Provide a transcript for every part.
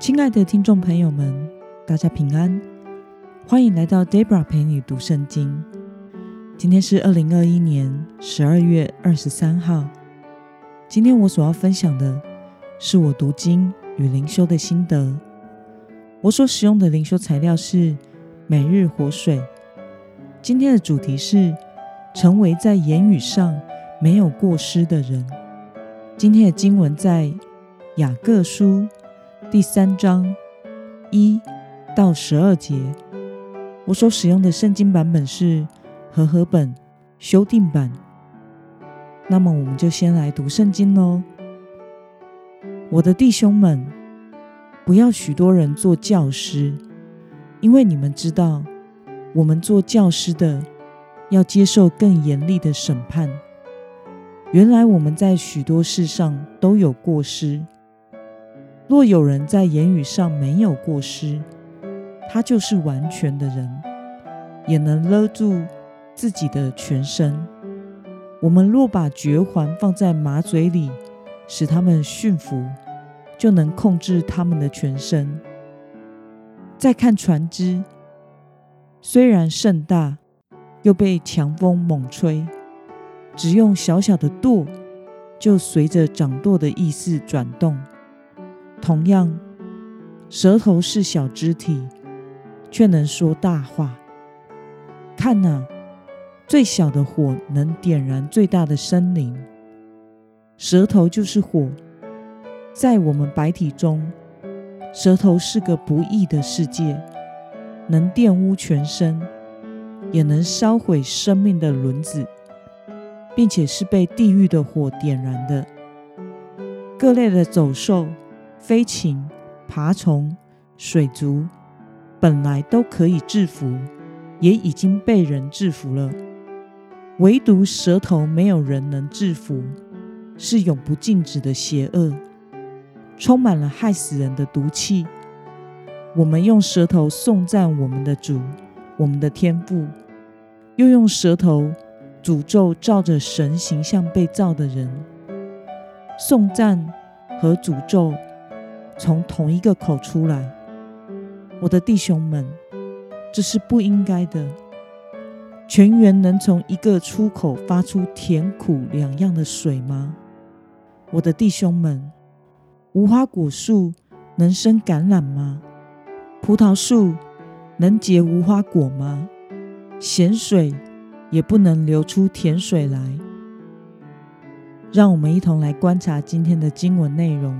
亲爱的听众朋友们，大家平安，欢迎来到 Debra 陪你读圣经。今天是二零二一年十二月二十三号。今天我所要分享的是我读经与灵修的心得。我所使用的灵修材料是每日活水。今天的主题是成为在言语上没有过失的人。今天的经文在雅各书。第三章一到十二节，我所使用的圣经版本是和合本修订版。那么，我们就先来读圣经喽。我的弟兄们，不要许多人做教师，因为你们知道，我们做教师的要接受更严厉的审判。原来我们在许多事上都有过失。若有人在言语上没有过失，他就是完全的人，也能勒住自己的全身。我们若把绝环放在马嘴里，使他们驯服，就能控制他们的全身。再看船只，虽然甚大，又被强风猛吹，只用小小的舵，就随着掌舵的意思转动。同样，舌头是小肢体，却能说大话。看呐，最小的火能点燃最大的森林。舌头就是火，在我们白体中，舌头是个不义的世界，能玷污全身，也能烧毁生命的轮子，并且是被地狱的火点燃的。各类的走兽。飞禽、爬虫、水族，本来都可以制服，也已经被人制服了。唯独舌头没有人能制服，是永不禁止的邪恶，充满了害死人的毒气。我们用舌头颂赞我们的主，我们的天父，又用舌头诅咒照着神形象被造的人。颂赞和诅咒。从同一个口出来，我的弟兄们，这是不应该的。泉源能从一个出口发出甜苦两样的水吗？我的弟兄们，无花果树能生橄榄吗？葡萄树能结无花果吗？咸水也不能流出甜水来。让我们一同来观察今天的经文内容。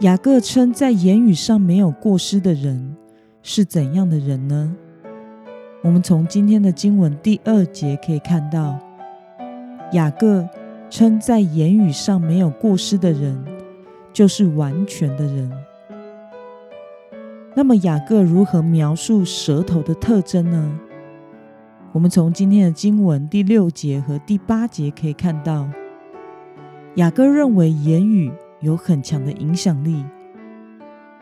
雅各称在言语上没有过失的人是怎样的人呢？我们从今天的经文第二节可以看到，雅各称在言语上没有过失的人就是完全的人。那么雅各如何描述舌头的特征呢？我们从今天的经文第六节和第八节可以看到，雅各认为言语。有很强的影响力。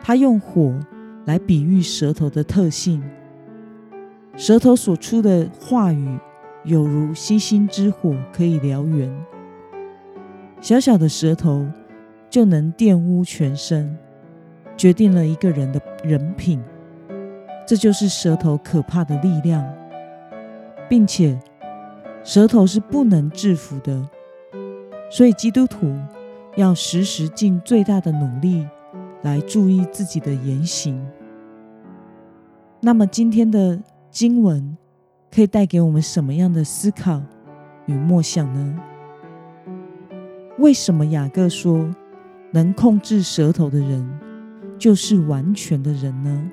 他用火来比喻舌头的特性，舌头所出的话语有如星星之火，可以燎原。小小的舌头就能玷污全身，决定了一个人的人品。这就是舌头可怕的力量，并且舌头是不能制服的。所以基督徒。要时时尽最大的努力来注意自己的言行。那么，今天的经文可以带给我们什么样的思考与默想呢？为什么雅各说能控制舌头的人就是完全的人呢？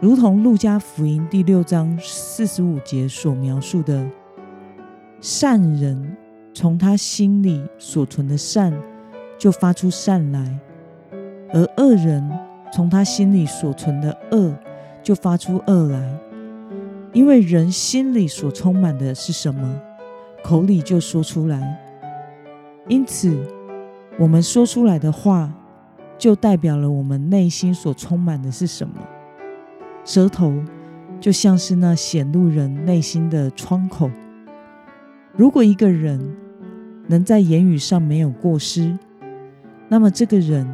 如同路加福音第六章四十五节所描述的，善人。从他心里所存的善，就发出善来；而恶人从他心里所存的恶，就发出恶来。因为人心里所充满的是什么，口里就说出来。因此，我们说出来的话，就代表了我们内心所充满的是什么。舌头就像是那显露人内心的窗口。如果一个人能在言语上没有过失，那么这个人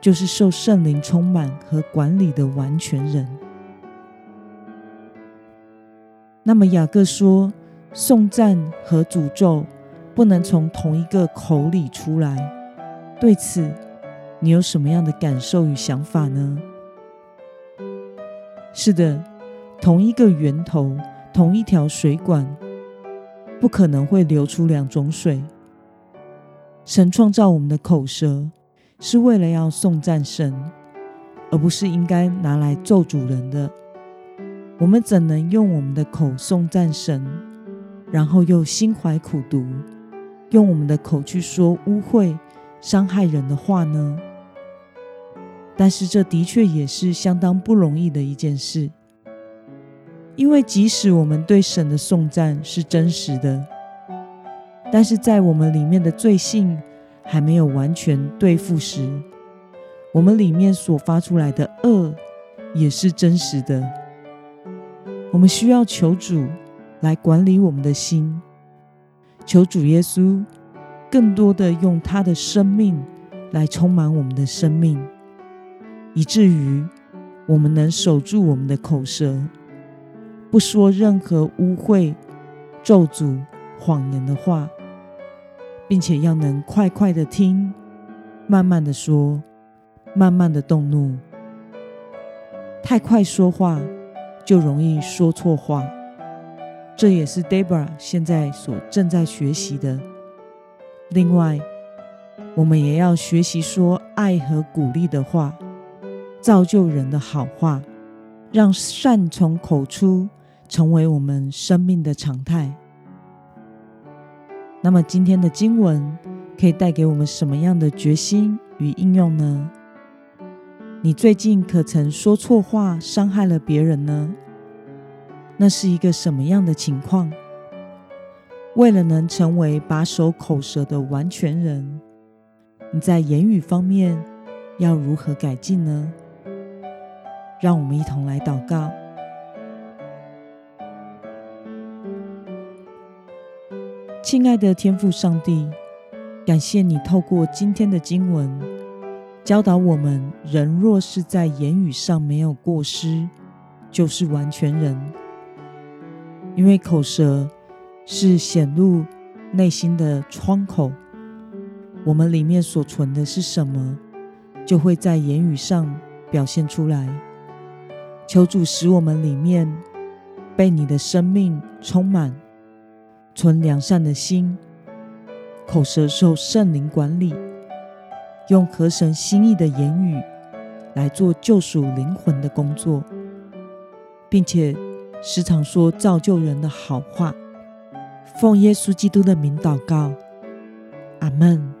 就是受圣灵充满和管理的完全人。那么雅各说，颂赞和诅咒不能从同一个口里出来。对此，你有什么样的感受与想法呢？是的，同一个源头，同一条水管，不可能会流出两种水。神创造我们的口舌，是为了要颂赞神，而不是应该拿来咒主人的。我们怎能用我们的口颂赞神，然后又心怀苦毒，用我们的口去说污秽、伤害人的话呢？但是这的确也是相当不容易的一件事，因为即使我们对神的颂赞是真实的。但是在我们里面的罪性还没有完全对付时，我们里面所发出来的恶也是真实的。我们需要求主来管理我们的心，求主耶稣更多的用他的生命来充满我们的生命，以至于我们能守住我们的口舌，不说任何污秽、咒诅、谎言的话。并且要能快快的听，慢慢的说，慢慢的动怒。太快说话就容易说错话，这也是 Debra 现在所正在学习的。另外，我们也要学习说爱和鼓励的话，造就人的好话，让善从口出，成为我们生命的常态。那么今天的经文可以带给我们什么样的决心与应用呢？你最近可曾说错话，伤害了别人呢？那是一个什么样的情况？为了能成为把守口舌的完全人，你在言语方面要如何改进呢？让我们一同来祷告。亲爱的天父上帝，感谢你透过今天的经文教导我们：人若是在言语上没有过失，就是完全人。因为口舌是显露内心的窗口，我们里面所存的是什么，就会在言语上表现出来。求主使我们里面被你的生命充满。存良善的心，口舌受圣灵管理，用合神心意的言语来做救赎灵魂的工作，并且时常说造就人的好话。奉耶稣基督的名祷告，阿门。